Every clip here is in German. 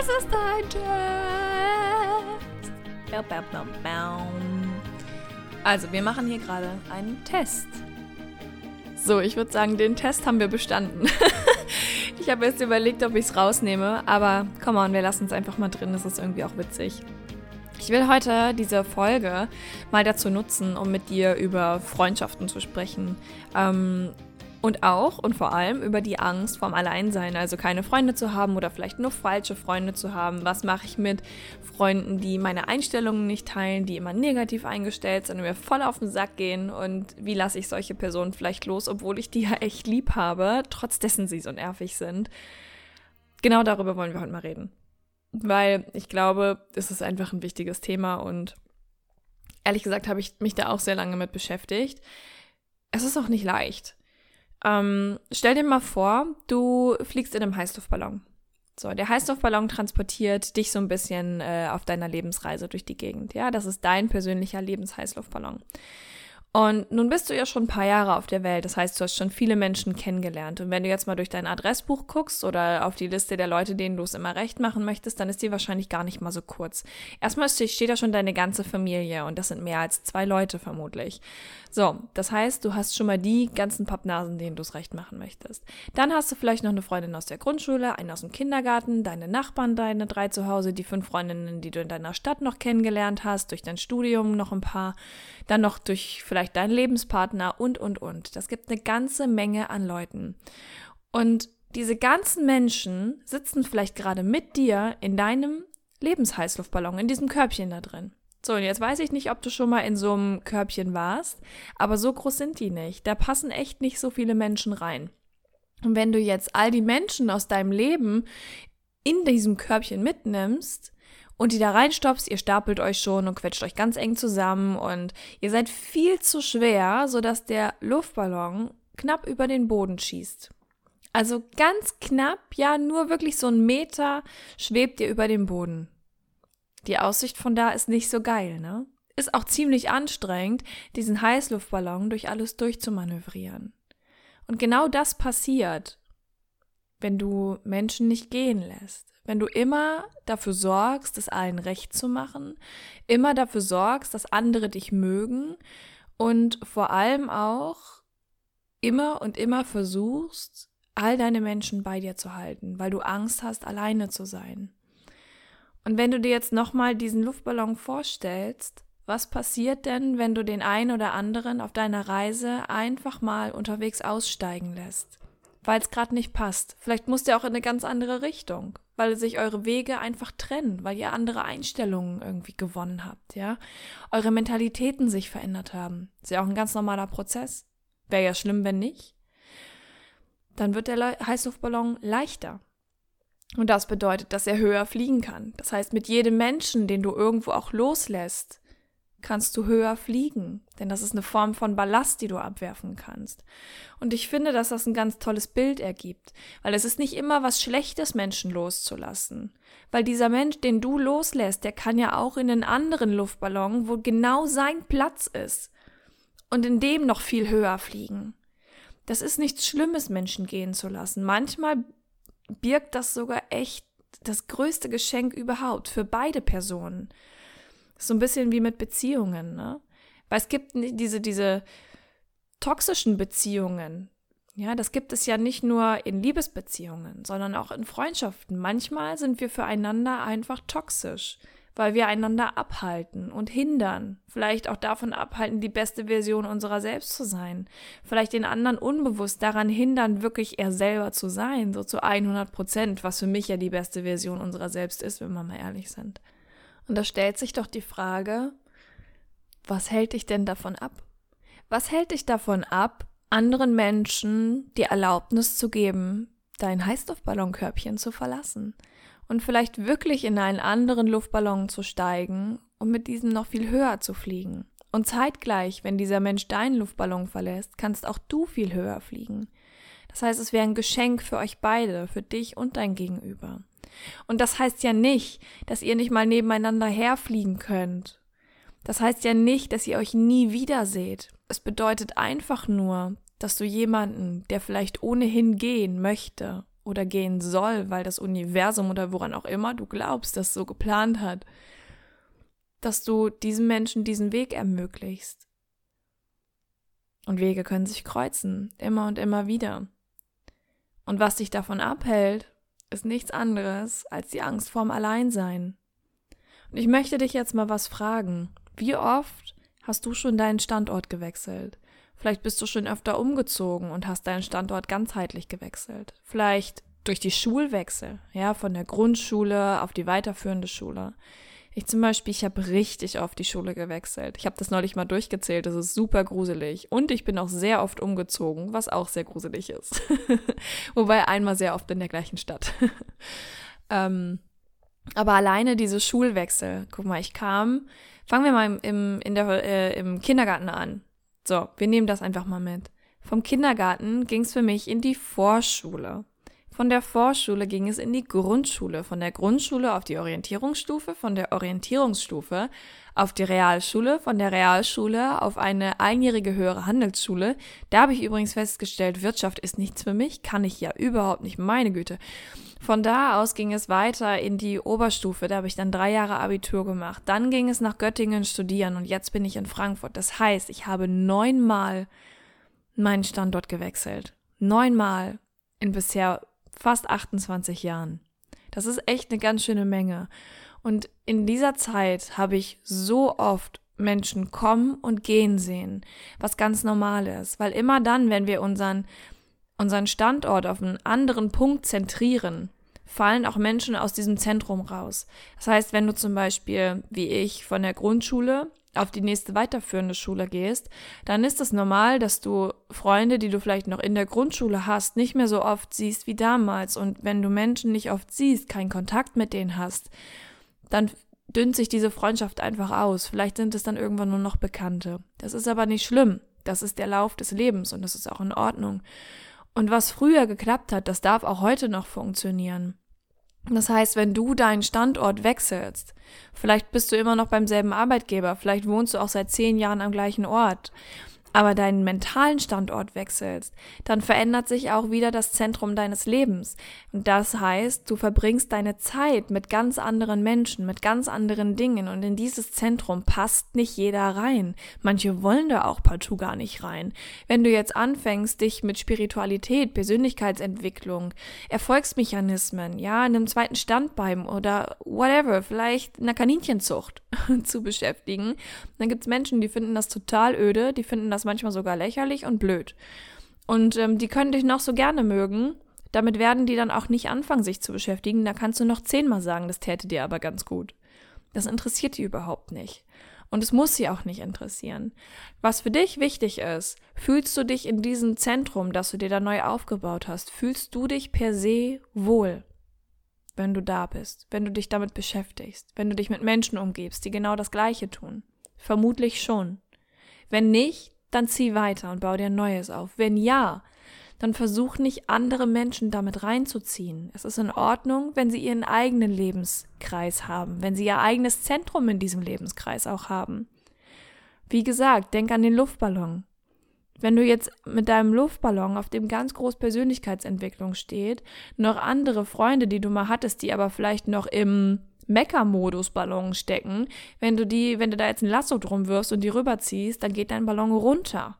Es ist ein Test. Also, wir machen hier gerade einen Test. So, ich würde sagen, den Test haben wir bestanden. ich habe jetzt überlegt, ob ich es rausnehme, aber komm on, wir lassen es einfach mal drin, das ist irgendwie auch witzig. Ich will heute diese Folge mal dazu nutzen, um mit dir über Freundschaften zu sprechen. Ähm, und auch und vor allem über die Angst vorm Alleinsein, also keine Freunde zu haben oder vielleicht nur falsche Freunde zu haben. Was mache ich mit Freunden, die meine Einstellungen nicht teilen, die immer negativ eingestellt sind und mir voll auf den Sack gehen? Und wie lasse ich solche Personen vielleicht los, obwohl ich die ja echt lieb habe, trotz dessen sie so nervig sind? Genau darüber wollen wir heute mal reden. Weil ich glaube, es ist einfach ein wichtiges Thema und ehrlich gesagt habe ich mich da auch sehr lange mit beschäftigt. Es ist auch nicht leicht. Ähm, stell dir mal vor, du fliegst in einem Heißluftballon. So, der Heißluftballon transportiert dich so ein bisschen äh, auf deiner Lebensreise durch die Gegend. Ja, das ist dein persönlicher Lebensheißluftballon. Und nun bist du ja schon ein paar Jahre auf der Welt. Das heißt, du hast schon viele Menschen kennengelernt. Und wenn du jetzt mal durch dein Adressbuch guckst oder auf die Liste der Leute, denen du es immer recht machen möchtest, dann ist die wahrscheinlich gar nicht mal so kurz. Erstmal steht da schon deine ganze Familie und das sind mehr als zwei Leute vermutlich. So, das heißt, du hast schon mal die ganzen Pappnasen, denen du es recht machen möchtest. Dann hast du vielleicht noch eine Freundin aus der Grundschule, eine aus dem Kindergarten, deine Nachbarn, deine drei zu Hause, die fünf Freundinnen, die du in deiner Stadt noch kennengelernt hast, durch dein Studium noch ein paar, dann noch durch vielleicht deinen Lebenspartner und, und, und. Das gibt eine ganze Menge an Leuten. Und diese ganzen Menschen sitzen vielleicht gerade mit dir in deinem Lebensheißluftballon, in diesem Körbchen da drin. So, und jetzt weiß ich nicht, ob du schon mal in so einem Körbchen warst, aber so groß sind die nicht. Da passen echt nicht so viele Menschen rein. Und wenn du jetzt all die Menschen aus deinem Leben in diesem Körbchen mitnimmst und die da reinstopfst, ihr stapelt euch schon und quetscht euch ganz eng zusammen und ihr seid viel zu schwer, sodass der Luftballon knapp über den Boden schießt. Also ganz knapp, ja, nur wirklich so ein Meter schwebt ihr über dem Boden. Die Aussicht von da ist nicht so geil, ne? Ist auch ziemlich anstrengend, diesen Heißluftballon durch alles durchzumanövrieren. Und genau das passiert, wenn du Menschen nicht gehen lässt. Wenn du immer dafür sorgst, es allen recht zu machen, immer dafür sorgst, dass andere dich mögen und vor allem auch immer und immer versuchst, all deine Menschen bei dir zu halten, weil du Angst hast, alleine zu sein. Und wenn du dir jetzt nochmal diesen Luftballon vorstellst, was passiert denn, wenn du den einen oder anderen auf deiner Reise einfach mal unterwegs aussteigen lässt? Weil es gerade nicht passt. Vielleicht muss der auch in eine ganz andere Richtung, weil sich eure Wege einfach trennen, weil ihr andere Einstellungen irgendwie gewonnen habt, ja? Eure Mentalitäten sich verändert haben. Ist ja auch ein ganz normaler Prozess. Wäre ja schlimm, wenn nicht. Dann wird der Heißluftballon leichter. Und das bedeutet, dass er höher fliegen kann. Das heißt, mit jedem Menschen, den du irgendwo auch loslässt, kannst du höher fliegen. Denn das ist eine Form von Ballast, die du abwerfen kannst. Und ich finde, dass das ein ganz tolles Bild ergibt. Weil es ist nicht immer was Schlechtes, Menschen loszulassen. Weil dieser Mensch, den du loslässt, der kann ja auch in einen anderen Luftballon, wo genau sein Platz ist. Und in dem noch viel höher fliegen. Das ist nichts Schlimmes, Menschen gehen zu lassen. Manchmal birgt das sogar echt das größte Geschenk überhaupt für beide Personen. So ein bisschen wie mit Beziehungen, ne? Weil es gibt diese, diese toxischen Beziehungen, Ja, das gibt es ja nicht nur in Liebesbeziehungen, sondern auch in Freundschaften. Manchmal sind wir füreinander einfach toxisch, weil wir einander abhalten und hindern. Vielleicht auch davon abhalten, die beste Version unserer selbst zu sein. Vielleicht den anderen unbewusst daran hindern, wirklich er selber zu sein, so zu 100 Prozent, was für mich ja die beste Version unserer selbst ist, wenn wir mal ehrlich sind. Und da stellt sich doch die Frage, was hält dich denn davon ab? Was hält dich davon ab, anderen Menschen die Erlaubnis zu geben, dein Heißluftballonkörbchen zu verlassen und vielleicht wirklich in einen anderen Luftballon zu steigen und mit diesem noch viel höher zu fliegen. Und zeitgleich, wenn dieser Mensch deinen Luftballon verlässt, kannst auch du viel höher fliegen. Das heißt, es wäre ein Geschenk für euch beide, für dich und dein Gegenüber. Und das heißt ja nicht, dass ihr nicht mal nebeneinander herfliegen könnt. Das heißt ja nicht, dass ihr euch nie wieder seht. Es bedeutet einfach nur, dass du jemanden, der vielleicht ohnehin gehen möchte oder gehen soll, weil das Universum oder woran auch immer du glaubst, das so geplant hat, dass du diesem Menschen diesen Weg ermöglichst. Und Wege können sich kreuzen, immer und immer wieder. Und was dich davon abhält, ist nichts anderes als die Angst vorm Alleinsein. Und ich möchte dich jetzt mal was fragen. Wie oft hast du schon deinen Standort gewechselt? Vielleicht bist du schon öfter umgezogen und hast deinen Standort ganzheitlich gewechselt. Vielleicht durch die Schulwechsel, ja, von der Grundschule auf die weiterführende Schule. Ich zum Beispiel, ich habe richtig oft die Schule gewechselt. Ich habe das neulich mal durchgezählt, das ist super gruselig. Und ich bin auch sehr oft umgezogen, was auch sehr gruselig ist. Wobei einmal sehr oft in der gleichen Stadt. ähm, aber alleine diese Schulwechsel, guck mal, ich kam, fangen wir mal im, in der, äh, im Kindergarten an. So, wir nehmen das einfach mal mit. Vom Kindergarten ging es für mich in die Vorschule. Von der Vorschule ging es in die Grundschule, von der Grundschule auf die Orientierungsstufe, von der Orientierungsstufe auf die Realschule, von der Realschule auf eine einjährige höhere Handelsschule. Da habe ich übrigens festgestellt, Wirtschaft ist nichts für mich, kann ich ja überhaupt nicht, meine Güte. Von da aus ging es weiter in die Oberstufe, da habe ich dann drei Jahre Abitur gemacht. Dann ging es nach Göttingen studieren und jetzt bin ich in Frankfurt. Das heißt, ich habe neunmal meinen Standort gewechselt. Neunmal in bisher fast 28 Jahren. Das ist echt eine ganz schöne Menge. Und in dieser Zeit habe ich so oft Menschen kommen und gehen sehen, was ganz normal ist, weil immer dann, wenn wir unseren, unseren Standort auf einen anderen Punkt zentrieren, fallen auch Menschen aus diesem Zentrum raus. Das heißt, wenn du zum Beispiel, wie ich, von der Grundschule auf die nächste weiterführende Schule gehst, dann ist es normal, dass du Freunde, die du vielleicht noch in der Grundschule hast, nicht mehr so oft siehst wie damals. Und wenn du Menschen nicht oft siehst, keinen Kontakt mit denen hast, dann dünnt sich diese Freundschaft einfach aus. Vielleicht sind es dann irgendwann nur noch Bekannte. Das ist aber nicht schlimm. Das ist der Lauf des Lebens und das ist auch in Ordnung. Und was früher geklappt hat, das darf auch heute noch funktionieren. Das heißt, wenn du deinen Standort wechselst, vielleicht bist du immer noch beim selben Arbeitgeber, vielleicht wohnst du auch seit zehn Jahren am gleichen Ort, aber deinen mentalen Standort wechselst, dann verändert sich auch wieder das Zentrum deines Lebens. Und das heißt, du verbringst deine Zeit mit ganz anderen Menschen, mit ganz anderen Dingen und in dieses Zentrum passt nicht jeder rein. Manche wollen da auch partout gar nicht rein. Wenn du jetzt anfängst, dich mit Spiritualität, Persönlichkeitsentwicklung, Erfolgsmechanismen, ja, einem zweiten Standbein oder whatever, vielleicht einer Kaninchenzucht zu beschäftigen, dann gibt's Menschen, die finden das total öde, die finden das das manchmal sogar lächerlich und blöd. Und ähm, die können dich noch so gerne mögen. Damit werden die dann auch nicht anfangen, sich zu beschäftigen. Da kannst du noch zehnmal sagen, das täte dir aber ganz gut. Das interessiert die überhaupt nicht. Und es muss sie auch nicht interessieren. Was für dich wichtig ist, fühlst du dich in diesem Zentrum, das du dir da neu aufgebaut hast, fühlst du dich per se wohl, wenn du da bist, wenn du dich damit beschäftigst, wenn du dich mit Menschen umgibst, die genau das Gleiche tun? Vermutlich schon. Wenn nicht, dann zieh weiter und bau dir Neues auf. Wenn ja, dann versuch nicht andere Menschen damit reinzuziehen. Es ist in Ordnung, wenn sie ihren eigenen Lebenskreis haben, wenn sie ihr eigenes Zentrum in diesem Lebenskreis auch haben. Wie gesagt, denk an den Luftballon. Wenn du jetzt mit deinem Luftballon, auf dem ganz groß Persönlichkeitsentwicklung steht, noch andere Freunde, die du mal hattest, die aber vielleicht noch im Mecker-Modus-Ballon stecken. Wenn du die, wenn du da jetzt ein Lasso drum wirfst und die rüberziehst, dann geht dein Ballon runter.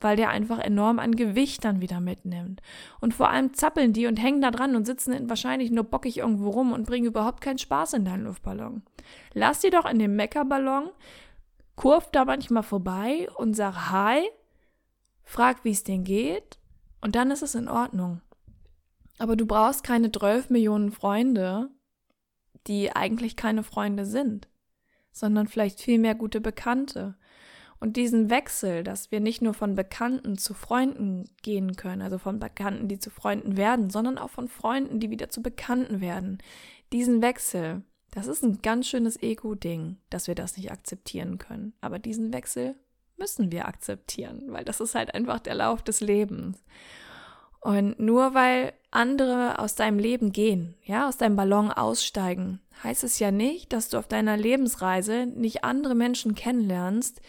weil der einfach enorm an Gewicht dann wieder mitnimmt. Und vor allem zappeln die und hängen da dran und sitzen wahrscheinlich nur bockig irgendwo rum und bringen überhaupt keinen Spaß in deinen Luftballon. Lass die doch in dem Meckerballon, kurv da manchmal vorbei und sag Hi, frag, wie es denen geht und dann ist es in Ordnung. Aber du brauchst keine 12 Millionen Freunde, die eigentlich keine Freunde sind, sondern vielleicht viel mehr gute Bekannte. Und diesen Wechsel, dass wir nicht nur von Bekannten zu Freunden gehen können, also von Bekannten, die zu Freunden werden, sondern auch von Freunden, die wieder zu Bekannten werden, diesen Wechsel, das ist ein ganz schönes Ego-Ding, dass wir das nicht akzeptieren können. Aber diesen Wechsel müssen wir akzeptieren, weil das ist halt einfach der Lauf des Lebens. Und nur weil andere aus deinem Leben gehen, ja, aus deinem Ballon aussteigen, heißt es ja nicht, dass du auf deiner Lebensreise nicht andere Menschen kennenlernst,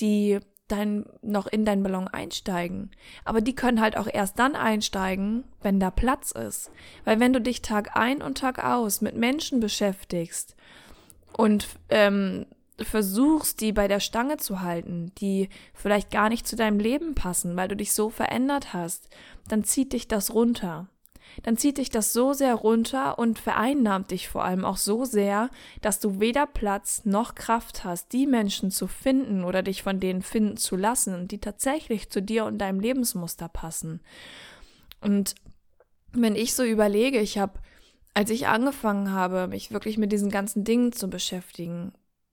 die dein, noch in deinen Ballon einsteigen. Aber die können halt auch erst dann einsteigen, wenn da Platz ist. Weil wenn du dich Tag ein und Tag aus mit Menschen beschäftigst und ähm, versuchst, die bei der Stange zu halten, die vielleicht gar nicht zu deinem Leben passen, weil du dich so verändert hast, dann zieht dich das runter dann zieht dich das so sehr runter und vereinnahmt dich vor allem auch so sehr, dass du weder Platz noch Kraft hast, die Menschen zu finden oder dich von denen finden zu lassen, die tatsächlich zu dir und deinem Lebensmuster passen. Und wenn ich so überlege, ich habe, als ich angefangen habe, mich wirklich mit diesen ganzen Dingen zu beschäftigen,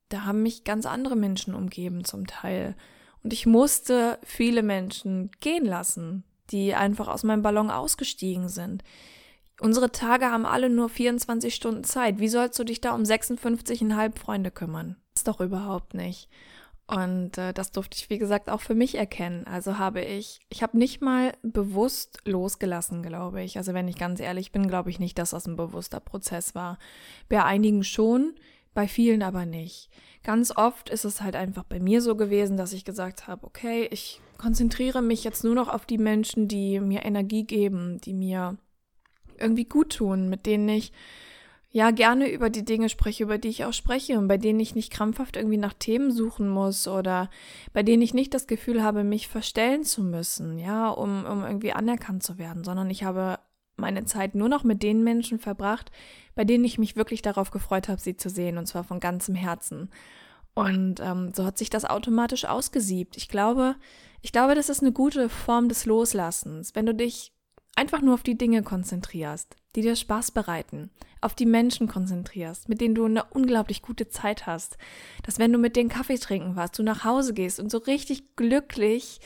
da haben mich ganz andere Menschen umgeben zum Teil. Und ich musste viele Menschen gehen lassen, die einfach aus meinem Ballon ausgestiegen sind. Unsere Tage haben alle nur 24 Stunden Zeit. Wie sollst du dich da um 56,5 Freunde kümmern? Das ist doch überhaupt nicht. Und äh, das durfte ich, wie gesagt, auch für mich erkennen. Also habe ich, ich habe nicht mal bewusst losgelassen, glaube ich. Also wenn ich ganz ehrlich bin, glaube ich nicht, dass das ein bewusster Prozess war. Bei einigen schon, bei vielen aber nicht. Ganz oft ist es halt einfach bei mir so gewesen, dass ich gesagt habe, okay, ich konzentriere mich jetzt nur noch auf die Menschen, die mir Energie geben, die mir irgendwie gut tun, mit denen ich ja gerne über die Dinge spreche, über die ich auch spreche und bei denen ich nicht krampfhaft irgendwie nach Themen suchen muss oder bei denen ich nicht das Gefühl habe, mich verstellen zu müssen, ja, um, um irgendwie anerkannt zu werden, sondern ich habe meine Zeit nur noch mit den Menschen verbracht, bei denen ich mich wirklich darauf gefreut habe, sie zu sehen, und zwar von ganzem Herzen. Und ähm, so hat sich das automatisch ausgesiebt. Ich glaube, ich glaube, das ist eine gute Form des Loslassens, wenn du dich einfach nur auf die Dinge konzentrierst, die dir Spaß bereiten, auf die Menschen konzentrierst, mit denen du eine unglaublich gute Zeit hast, dass wenn du mit denen Kaffee trinken warst, du nach Hause gehst und so richtig glücklich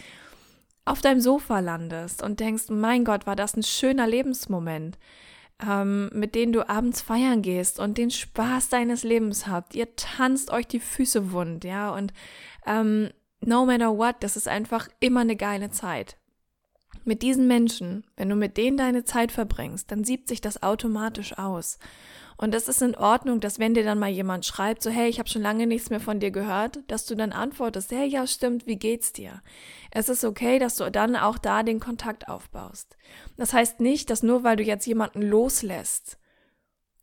auf deinem Sofa landest und denkst, mein Gott, war das ein schöner Lebensmoment, ähm, mit denen du abends feiern gehst und den Spaß deines Lebens habt. Ihr tanzt euch die Füße wund, ja, und ähm, no matter what, das ist einfach immer eine geile Zeit. Mit diesen Menschen, wenn du mit denen deine Zeit verbringst, dann siebt sich das automatisch aus. Und es ist in Ordnung, dass wenn dir dann mal jemand schreibt, so hey, ich habe schon lange nichts mehr von dir gehört, dass du dann antwortest, hey, ja, stimmt, wie geht's dir? Es ist okay, dass du dann auch da den Kontakt aufbaust. Das heißt nicht, dass nur weil du jetzt jemanden loslässt,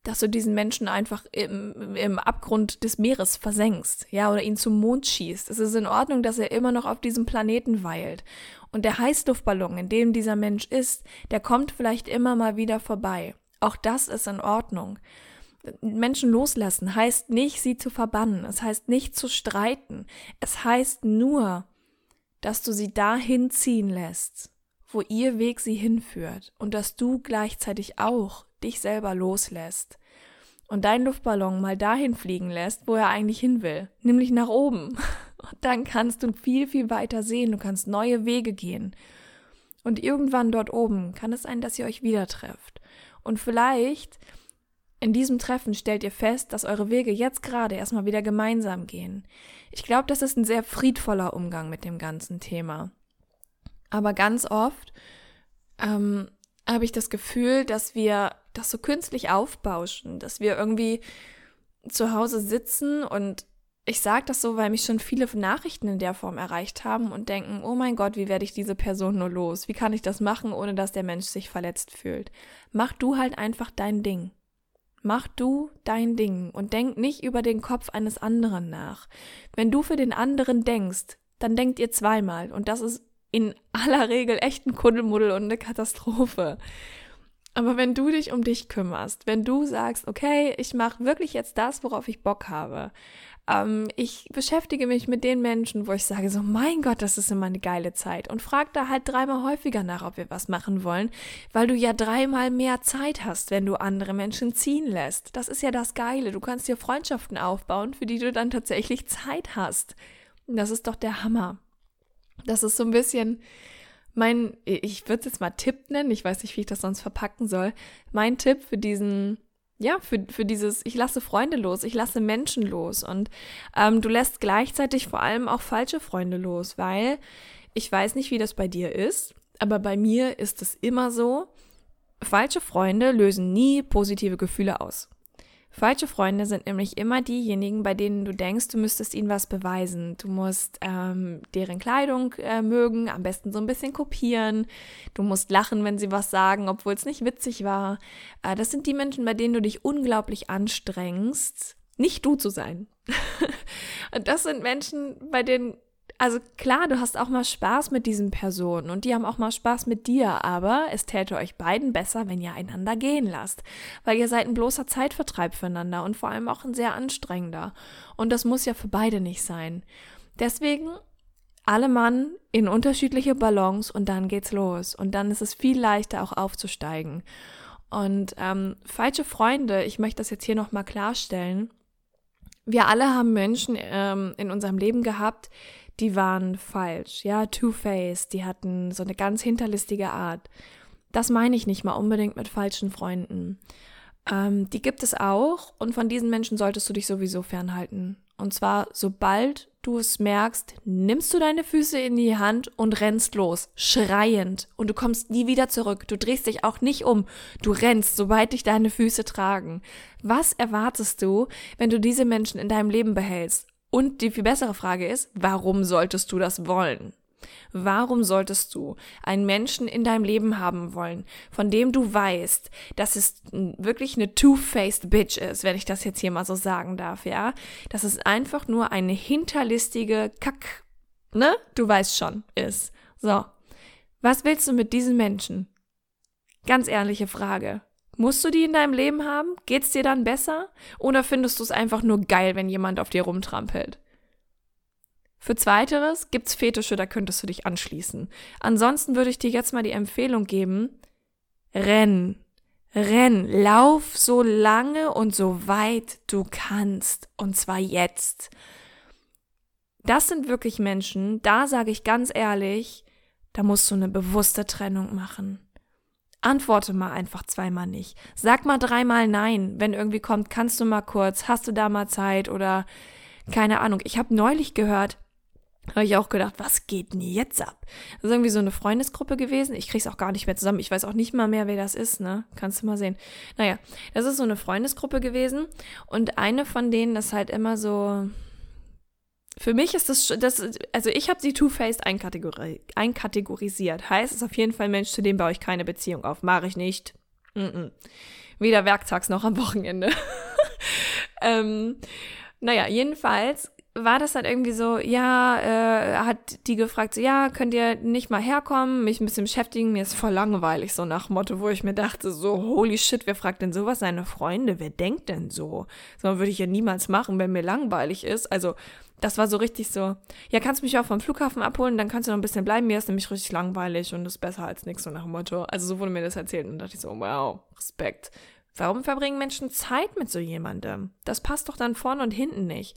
dass du diesen Menschen einfach im, im Abgrund des Meeres versenkst, ja, oder ihn zum Mond schießt. Es ist in Ordnung, dass er immer noch auf diesem Planeten weilt. Und der Heißluftballon, in dem dieser Mensch ist, der kommt vielleicht immer mal wieder vorbei. Auch das ist in Ordnung. Menschen loslassen heißt nicht, sie zu verbannen. Es heißt nicht zu streiten. Es heißt nur, dass du sie dahin ziehen lässt, wo ihr Weg sie hinführt und dass du gleichzeitig auch dich selber loslässt und deinen Luftballon mal dahin fliegen lässt, wo er eigentlich hin will, nämlich nach oben. Und dann kannst du viel, viel weiter sehen, du kannst neue Wege gehen. Und irgendwann dort oben kann es sein, dass ihr euch wieder trefft. Und vielleicht in diesem Treffen stellt ihr fest, dass eure Wege jetzt gerade erstmal wieder gemeinsam gehen. Ich glaube, das ist ein sehr friedvoller Umgang mit dem ganzen Thema. Aber ganz oft ähm, habe ich das Gefühl, dass wir das so künstlich aufbauschen, dass wir irgendwie zu Hause sitzen und ich sage das so, weil mich schon viele Nachrichten in der Form erreicht haben und denken, oh mein Gott, wie werde ich diese Person nur los? Wie kann ich das machen, ohne dass der Mensch sich verletzt fühlt? Mach du halt einfach dein Ding. Mach du dein Ding und denk nicht über den Kopf eines anderen nach. Wenn du für den anderen denkst, dann denkt ihr zweimal und das ist in aller Regel echt ein Kuddelmuddel und eine Katastrophe. Aber wenn du dich um dich kümmerst, wenn du sagst, okay, ich mache wirklich jetzt das, worauf ich Bock habe, ähm, ich beschäftige mich mit den Menschen, wo ich sage, so mein Gott, das ist immer eine geile Zeit und frag da halt dreimal häufiger nach, ob wir was machen wollen, weil du ja dreimal mehr Zeit hast, wenn du andere Menschen ziehen lässt. Das ist ja das Geile. Du kannst dir Freundschaften aufbauen, für die du dann tatsächlich Zeit hast. Das ist doch der Hammer. Das ist so ein bisschen mein, ich würde es jetzt mal Tipp nennen, ich weiß nicht, wie ich das sonst verpacken soll. Mein Tipp für diesen, ja, für, für dieses, ich lasse Freunde los, ich lasse Menschen los und ähm, du lässt gleichzeitig vor allem auch falsche Freunde los, weil ich weiß nicht, wie das bei dir ist, aber bei mir ist es immer so, falsche Freunde lösen nie positive Gefühle aus. Falsche Freunde sind nämlich immer diejenigen, bei denen du denkst, du müsstest ihnen was beweisen. Du musst ähm, deren Kleidung äh, mögen, am besten so ein bisschen kopieren. Du musst lachen, wenn sie was sagen, obwohl es nicht witzig war. Äh, das sind die Menschen, bei denen du dich unglaublich anstrengst, nicht du zu sein. Und das sind Menschen, bei denen also klar, du hast auch mal Spaß mit diesen Personen und die haben auch mal Spaß mit dir, aber es täte euch beiden besser, wenn ihr einander gehen lasst, weil ihr seid ein bloßer Zeitvertreib füreinander und vor allem auch ein sehr anstrengender. Und das muss ja für beide nicht sein. Deswegen alle Mann in unterschiedliche Ballons und dann geht's los. Und dann ist es viel leichter auch aufzusteigen. Und ähm, falsche Freunde, ich möchte das jetzt hier nochmal klarstellen. Wir alle haben Menschen ähm, in unserem Leben gehabt, die waren falsch, ja, two-faced, die hatten so eine ganz hinterlistige Art. Das meine ich nicht mal unbedingt mit falschen Freunden. Ähm, die gibt es auch und von diesen Menschen solltest du dich sowieso fernhalten. Und zwar, sobald du es merkst, nimmst du deine Füße in die Hand und rennst los, schreiend. Und du kommst nie wieder zurück. Du drehst dich auch nicht um. Du rennst, sobald dich deine Füße tragen. Was erwartest du, wenn du diese Menschen in deinem Leben behältst? Und die viel bessere Frage ist, warum solltest du das wollen? Warum solltest du einen Menschen in deinem Leben haben wollen, von dem du weißt, dass es wirklich eine two-faced Bitch ist, wenn ich das jetzt hier mal so sagen darf, ja? Dass es einfach nur eine hinterlistige Kack, ne? Du weißt schon, ist. So. Was willst du mit diesen Menschen? Ganz ehrliche Frage. Musst du die in deinem Leben haben? Geht's dir dann besser? Oder findest du es einfach nur geil, wenn jemand auf dir rumtrampelt? Für zweiteres gibt's Fetische, da könntest du dich anschließen. Ansonsten würde ich dir jetzt mal die Empfehlung geben, renn. Renn, lauf so lange und so weit du kannst. Und zwar jetzt. Das sind wirklich Menschen, da sage ich ganz ehrlich, da musst du eine bewusste Trennung machen. Antworte mal einfach zweimal nicht. Sag mal dreimal nein, wenn irgendwie kommt, kannst du mal kurz, hast du da mal Zeit oder keine Ahnung. Ich habe neulich gehört, habe ich auch gedacht, was geht denn jetzt ab? Das ist irgendwie so eine Freundesgruppe gewesen. Ich krieg's auch gar nicht mehr zusammen. Ich weiß auch nicht mal mehr, wer das ist, ne? Kannst du mal sehen. Naja, das ist so eine Freundesgruppe gewesen. Und eine von denen ist halt immer so, für mich ist das, das also ich habe sie Two-Faced einkategori einkategorisiert. Heißt, es ist auf jeden Fall ein Mensch, zu dem baue ich keine Beziehung auf. Mache ich nicht. Mm -mm. Weder werktags noch am Wochenende. ähm, naja, jedenfalls war das dann irgendwie so, ja, äh, hat die gefragt, so, ja, könnt ihr nicht mal herkommen, mich ein bisschen beschäftigen, mir ist voll langweilig, so nach Motto, wo ich mir dachte, so, holy shit, wer fragt denn sowas seine Freunde, wer denkt denn so? So würde ich ja niemals machen, wenn mir langweilig ist, also das war so richtig so, ja, kannst du mich auch vom Flughafen abholen, dann kannst du noch ein bisschen bleiben, mir ist nämlich richtig langweilig und ist besser als nichts, so nach Motto. Also so wurde mir das erzählt und dachte ich so, wow, Respekt. Warum verbringen Menschen Zeit mit so jemandem? Das passt doch dann vorne und hinten nicht.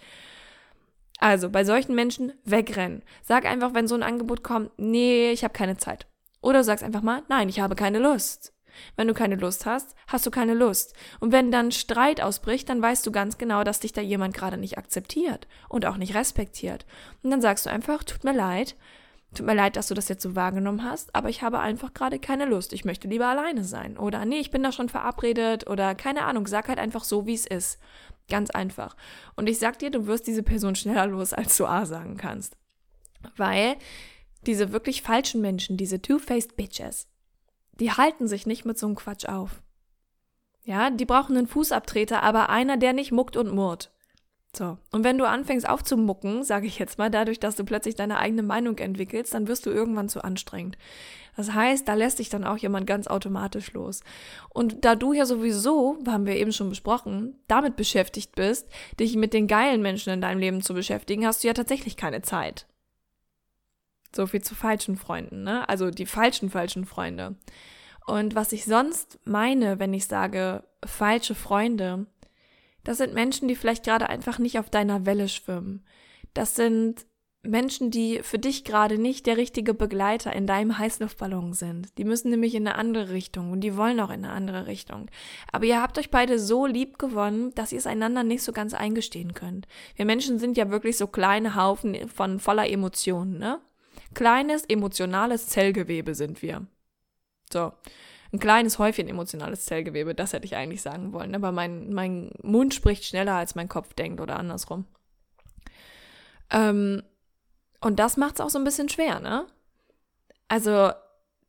Also bei solchen Menschen wegrennen. Sag einfach, wenn so ein Angebot kommt, nee, ich habe keine Zeit. Oder sagst einfach mal, nein, ich habe keine Lust. Wenn du keine Lust hast, hast du keine Lust. Und wenn dann Streit ausbricht, dann weißt du ganz genau, dass dich da jemand gerade nicht akzeptiert und auch nicht respektiert. Und dann sagst du einfach, tut mir leid, tut mir leid, dass du das jetzt so wahrgenommen hast, aber ich habe einfach gerade keine Lust. Ich möchte lieber alleine sein. Oder nee, ich bin da schon verabredet oder keine Ahnung, sag halt einfach so, wie es ist. Ganz einfach. Und ich sag dir, du wirst diese Person schneller los, als du A sagen kannst. Weil diese wirklich falschen Menschen, diese two-faced Bitches, die halten sich nicht mit so einem Quatsch auf. Ja, die brauchen einen Fußabtreter, aber einer, der nicht muckt und murrt. So. Und wenn du anfängst aufzumucken, sage ich jetzt mal, dadurch, dass du plötzlich deine eigene Meinung entwickelst, dann wirst du irgendwann zu anstrengend. Das heißt, da lässt sich dann auch jemand ganz automatisch los. Und da du ja sowieso, haben wir eben schon besprochen, damit beschäftigt bist, dich mit den geilen Menschen in deinem Leben zu beschäftigen, hast du ja tatsächlich keine Zeit. So viel zu falschen Freunden, ne? Also die falschen, falschen Freunde. Und was ich sonst meine, wenn ich sage falsche Freunde, das sind Menschen, die vielleicht gerade einfach nicht auf deiner Welle schwimmen. Das sind Menschen, die für dich gerade nicht der richtige Begleiter in deinem Heißluftballon sind. Die müssen nämlich in eine andere Richtung und die wollen auch in eine andere Richtung. Aber ihr habt euch beide so lieb gewonnen, dass ihr es einander nicht so ganz eingestehen könnt. Wir Menschen sind ja wirklich so kleine Haufen von voller Emotionen, ne? Kleines emotionales Zellgewebe sind wir. So ein kleines Häufchen emotionales Zellgewebe, das hätte ich eigentlich sagen wollen. Aber mein, mein Mund spricht schneller, als mein Kopf denkt oder andersrum. Ähm, und das macht es auch so ein bisschen schwer, ne? Also,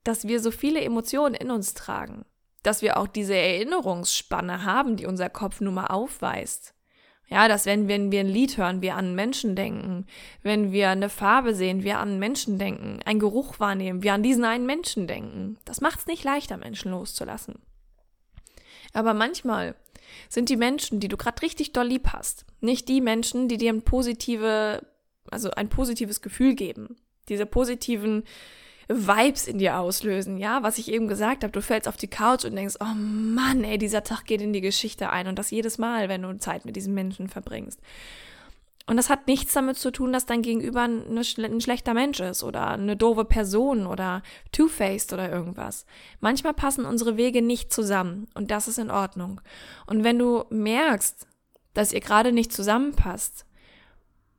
dass wir so viele Emotionen in uns tragen, dass wir auch diese Erinnerungsspanne haben, die unser Kopf nun mal aufweist. Ja, dass wenn, wenn wir ein Lied hören, wir an Menschen denken. Wenn wir eine Farbe sehen, wir an Menschen denken. Ein Geruch wahrnehmen, wir an diesen einen Menschen denken. Das macht es nicht leichter, Menschen loszulassen. Aber manchmal sind die Menschen, die du gerade richtig doll lieb hast, nicht die Menschen, die dir ein positive, also ein positives Gefühl geben. Diese positiven Vibes in dir auslösen, ja, was ich eben gesagt habe, du fällst auf die Couch und denkst, oh Mann, ey, dieser Tag geht in die Geschichte ein und das jedes Mal, wenn du Zeit mit diesen Menschen verbringst. Und das hat nichts damit zu tun, dass dein Gegenüber ein, ein schlechter Mensch ist oder eine doofe Person oder two-faced oder irgendwas. Manchmal passen unsere Wege nicht zusammen und das ist in Ordnung. Und wenn du merkst, dass ihr gerade nicht zusammenpasst,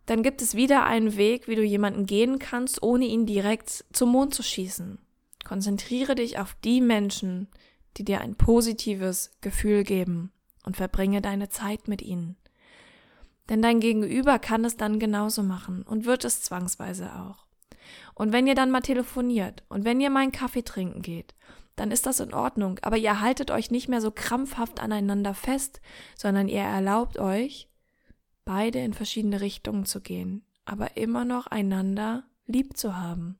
dann gibt es wieder einen Weg, wie du jemanden gehen kannst, ohne ihn direkt zum Mond zu schießen. Konzentriere dich auf die Menschen, die dir ein positives Gefühl geben und verbringe deine Zeit mit ihnen. Denn dein Gegenüber kann es dann genauso machen und wird es zwangsweise auch. Und wenn ihr dann mal telefoniert und wenn ihr mal einen Kaffee trinken geht, dann ist das in Ordnung, aber ihr haltet euch nicht mehr so krampfhaft aneinander fest, sondern ihr erlaubt euch, beide in verschiedene Richtungen zu gehen, aber immer noch einander lieb zu haben.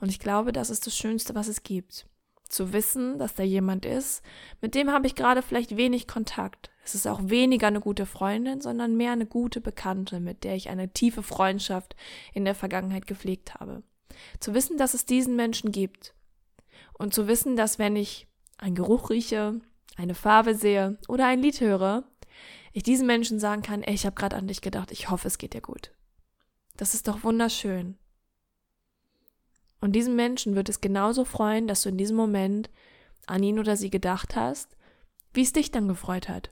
Und ich glaube, das ist das Schönste, was es gibt. Zu wissen, dass da jemand ist, mit dem habe ich gerade vielleicht wenig Kontakt. Es ist auch weniger eine gute Freundin, sondern mehr eine gute Bekannte, mit der ich eine tiefe Freundschaft in der Vergangenheit gepflegt habe. Zu wissen, dass es diesen Menschen gibt. Und zu wissen, dass wenn ich einen Geruch rieche, eine Farbe sehe oder ein Lied höre, ich diesen Menschen sagen kann, ey, ich habe gerade an dich gedacht, ich hoffe, es geht dir gut. Das ist doch wunderschön. Und diesen Menschen wird es genauso freuen, dass du in diesem Moment an ihn oder sie gedacht hast, wie es dich dann gefreut hat.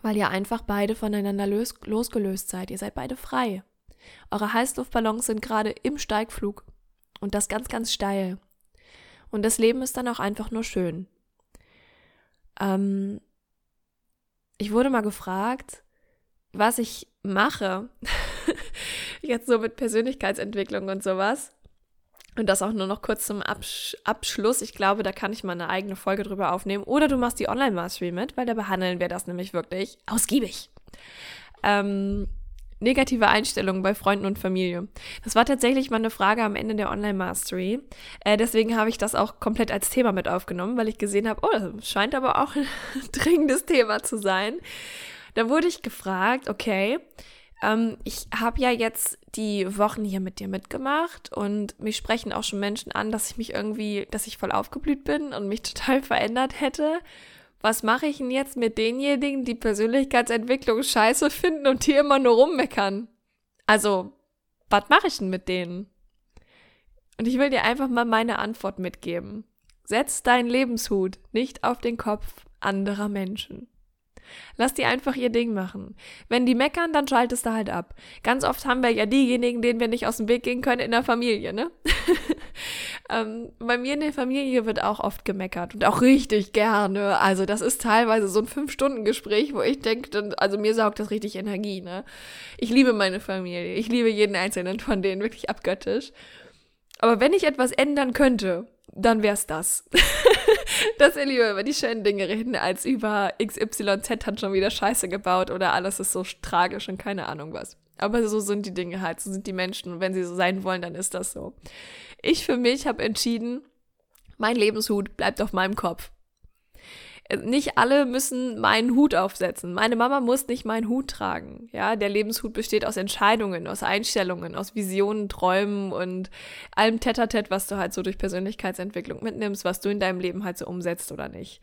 Weil ihr einfach beide voneinander los losgelöst seid. Ihr seid beide frei. Eure Heißluftballons sind gerade im Steigflug. Und das ganz, ganz steil. Und das Leben ist dann auch einfach nur schön. Ähm, ich wurde mal gefragt, was ich mache. Jetzt so mit Persönlichkeitsentwicklung und sowas. Und das auch nur noch kurz zum Absch Abschluss. Ich glaube, da kann ich mal eine eigene Folge drüber aufnehmen. Oder du machst die Online-Mastery mit, weil da behandeln wir das nämlich wirklich ausgiebig. Ähm, negative Einstellungen bei Freunden und Familie. Das war tatsächlich mal eine Frage am Ende der Online-Mastery. Äh, deswegen habe ich das auch komplett als Thema mit aufgenommen, weil ich gesehen habe, oh, das scheint aber auch ein dringendes Thema zu sein. Da wurde ich gefragt, okay, ähm, ich habe ja jetzt die Wochen hier mit dir mitgemacht und mich sprechen auch schon Menschen an, dass ich mich irgendwie, dass ich voll aufgeblüht bin und mich total verändert hätte was mache ich denn jetzt mit denjenigen, die Persönlichkeitsentwicklung scheiße finden und hier immer nur rummeckern? Also, was mache ich denn mit denen? Und ich will dir einfach mal meine Antwort mitgeben. Setz deinen Lebenshut nicht auf den Kopf anderer Menschen. Lass die einfach ihr Ding machen. Wenn die meckern, dann schaltest du halt ab. Ganz oft haben wir ja diejenigen, denen wir nicht aus dem Weg gehen können in der Familie, ne? ähm, bei mir in der Familie wird auch oft gemeckert und auch richtig gerne. Also das ist teilweise so ein Fünf-Stunden-Gespräch, wo ich denke, also mir saugt das richtig Energie, ne? Ich liebe meine Familie. Ich liebe jeden einzelnen von denen wirklich abgöttisch. Aber wenn ich etwas ändern könnte, dann wär's das. dass wir lieber über die schönen Dinge reden, als über XYZ hat schon wieder Scheiße gebaut oder alles ist so tragisch und keine Ahnung was. Aber so sind die Dinge halt, so sind die Menschen und wenn sie so sein wollen, dann ist das so. Ich für mich habe entschieden, mein Lebenshut bleibt auf meinem Kopf nicht alle müssen meinen Hut aufsetzen. Meine Mama muss nicht meinen Hut tragen. Ja, der Lebenshut besteht aus Entscheidungen, aus Einstellungen, aus Visionen, Träumen und allem Tetatet, was du halt so durch Persönlichkeitsentwicklung mitnimmst, was du in deinem Leben halt so umsetzt oder nicht.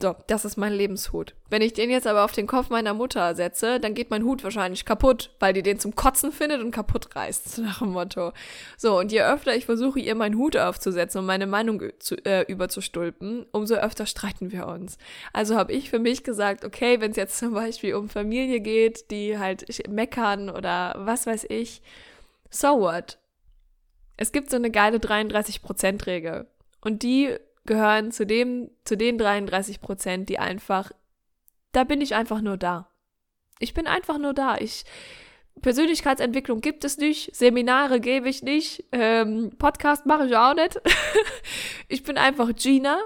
So, das ist mein Lebenshut. Wenn ich den jetzt aber auf den Kopf meiner Mutter setze, dann geht mein Hut wahrscheinlich kaputt, weil die den zum Kotzen findet und kaputt reißt, nach dem Motto. So, und je öfter ich versuche, ihr meinen Hut aufzusetzen und meine Meinung zu, äh, überzustülpen, umso öfter streiten wir uns. Also habe ich für mich gesagt, okay, wenn es jetzt zum Beispiel um Familie geht, die halt meckern oder was weiß ich, so what? Es gibt so eine geile 33%-Regel. Und die gehören zu dem, zu den 33 Prozent, die einfach, da bin ich einfach nur da. Ich bin einfach nur da. Ich, Persönlichkeitsentwicklung gibt es nicht, Seminare gebe ich nicht, ähm, Podcast mache ich auch nicht. ich bin einfach Gina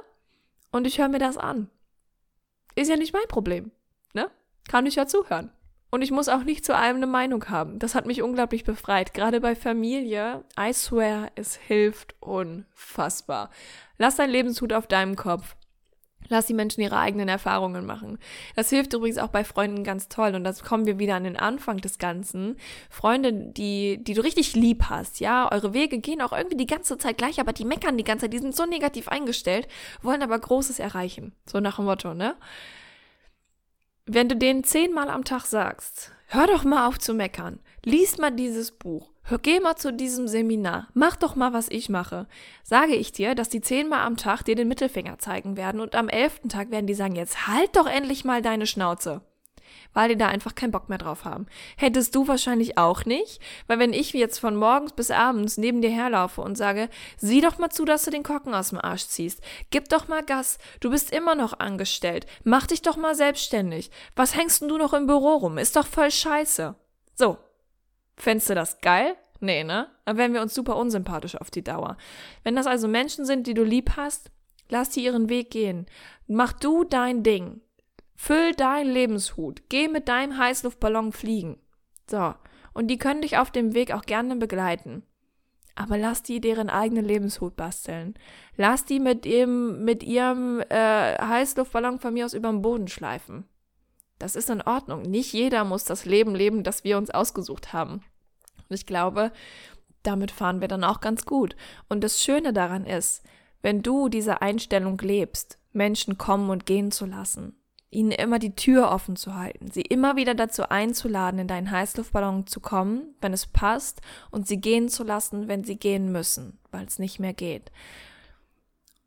und ich höre mir das an. Ist ja nicht mein Problem, ne? Kann ich ja zuhören. Und ich muss auch nicht zu allem eine Meinung haben. Das hat mich unglaublich befreit. Gerade bei Familie, I swear, es hilft unfassbar. Lass dein Lebenshut auf deinem Kopf. Lass die Menschen ihre eigenen Erfahrungen machen. Das hilft übrigens auch bei Freunden ganz toll. Und das kommen wir wieder an den Anfang des Ganzen. Freunde, die, die du richtig lieb hast, ja, eure Wege gehen auch irgendwie die ganze Zeit gleich, aber die meckern die ganze Zeit, die sind so negativ eingestellt, wollen aber Großes erreichen. So nach dem Motto, ne? Wenn du denen zehnmal am Tag sagst, hör doch mal auf zu meckern, lies mal dieses Buch, hör, geh mal zu diesem Seminar, mach doch mal, was ich mache, sage ich dir, dass die zehnmal am Tag dir den Mittelfinger zeigen werden und am elften Tag werden die sagen, jetzt halt doch endlich mal deine Schnauze weil die da einfach keinen Bock mehr drauf haben. Hättest du wahrscheinlich auch nicht, weil wenn ich jetzt von morgens bis abends neben dir herlaufe und sage, sieh doch mal zu, dass du den Kocken aus dem Arsch ziehst, gib doch mal Gas, du bist immer noch angestellt, mach dich doch mal selbstständig, was hängst denn du noch im Büro rum, ist doch voll scheiße. So, fändest du das geil? Nee, ne? Dann wären wir uns super unsympathisch auf die Dauer. Wenn das also Menschen sind, die du lieb hast, lass die ihren Weg gehen. Mach du dein Ding. Füll deinen Lebenshut. Geh mit deinem Heißluftballon fliegen. So. Und die können dich auf dem Weg auch gerne begleiten. Aber lass die deren eigenen Lebenshut basteln. Lass die mit ihrem, mit ihrem äh, Heißluftballon von mir aus über den Boden schleifen. Das ist in Ordnung. Nicht jeder muss das Leben leben, das wir uns ausgesucht haben. Und ich glaube, damit fahren wir dann auch ganz gut. Und das Schöne daran ist, wenn du diese Einstellung lebst, Menschen kommen und gehen zu lassen, ihnen immer die Tür offen zu halten, sie immer wieder dazu einzuladen, in deinen Heißluftballon zu kommen, wenn es passt, und sie gehen zu lassen, wenn sie gehen müssen, weil es nicht mehr geht.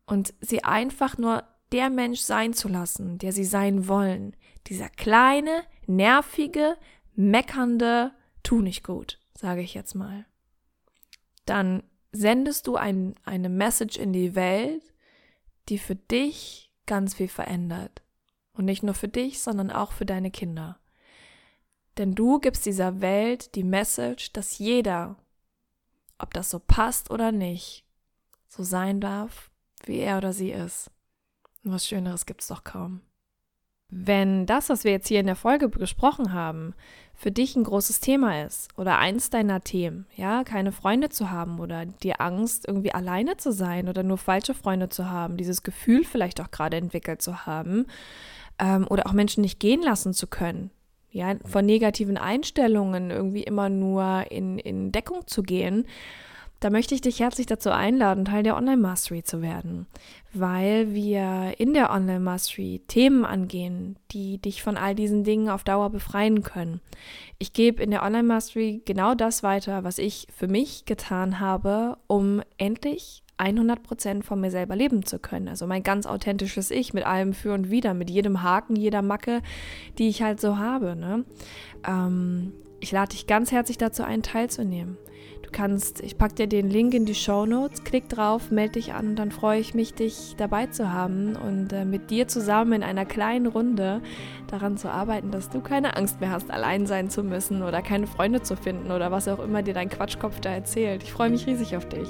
Und sie einfach nur der Mensch sein zu lassen, der sie sein wollen. Dieser kleine, nervige, meckernde, tu nicht gut, sage ich jetzt mal. Dann sendest du ein, eine Message in die Welt, die für dich ganz viel verändert. Und nicht nur für dich, sondern auch für deine Kinder. Denn du gibst dieser Welt die Message, dass jeder, ob das so passt oder nicht, so sein darf, wie er oder sie ist. Und was Schöneres gibt's doch kaum. Wenn das, was wir jetzt hier in der Folge besprochen haben, für dich ein großes Thema ist oder eins deiner Themen, ja, keine Freunde zu haben oder dir Angst, irgendwie alleine zu sein oder nur falsche Freunde zu haben, dieses Gefühl vielleicht auch gerade entwickelt zu haben, ähm, oder auch Menschen nicht gehen lassen zu können. Ja, von negativen Einstellungen irgendwie immer nur in, in Deckung zu gehen, da möchte ich dich herzlich dazu einladen, Teil der Online Mastery zu werden, weil wir in der Online Mastery Themen angehen, die dich von all diesen Dingen auf Dauer befreien können. Ich gebe in der Online Mastery genau das weiter, was ich für mich getan habe, um endlich 100% von mir selber leben zu können. Also mein ganz authentisches Ich mit allem für und wider, mit jedem Haken, jeder Macke, die ich halt so habe. Ne? Ähm, ich lade dich ganz herzlich dazu ein, teilzunehmen. Du kannst, ich packe dir den Link in die Show Notes, klick drauf, melde dich an und dann freue ich mich, dich dabei zu haben und äh, mit dir zusammen in einer kleinen Runde daran zu arbeiten, dass du keine Angst mehr hast, allein sein zu müssen oder keine Freunde zu finden oder was auch immer dir dein Quatschkopf da erzählt. Ich freue mich riesig auf dich.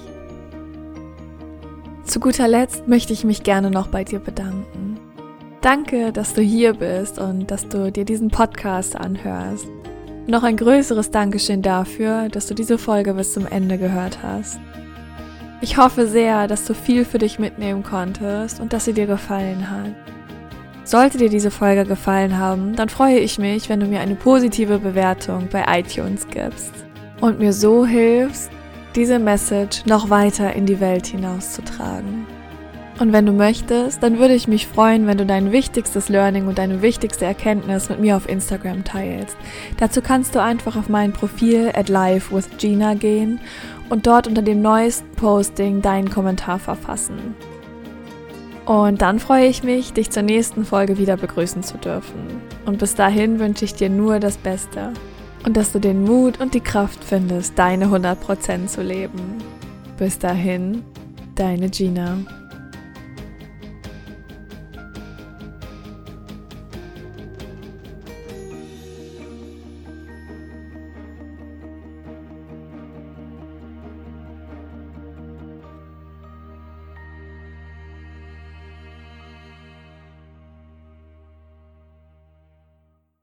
Zu guter Letzt möchte ich mich gerne noch bei dir bedanken. Danke, dass du hier bist und dass du dir diesen Podcast anhörst. Noch ein größeres Dankeschön dafür, dass du diese Folge bis zum Ende gehört hast. Ich hoffe sehr, dass du viel für dich mitnehmen konntest und dass sie dir gefallen hat. Sollte dir diese Folge gefallen haben, dann freue ich mich, wenn du mir eine positive Bewertung bei iTunes gibst und mir so hilfst, diese Message noch weiter in die Welt hinauszutragen. Und wenn du möchtest, dann würde ich mich freuen, wenn du dein wichtigstes Learning und deine wichtigste Erkenntnis mit mir auf Instagram teilst. Dazu kannst du einfach auf mein Profil at live with Gina gehen und dort unter dem neuesten Posting deinen Kommentar verfassen. Und dann freue ich mich, dich zur nächsten Folge wieder begrüßen zu dürfen. Und bis dahin wünsche ich dir nur das Beste und dass du den Mut und die Kraft findest, deine 100% zu leben. Bis dahin, deine Gina.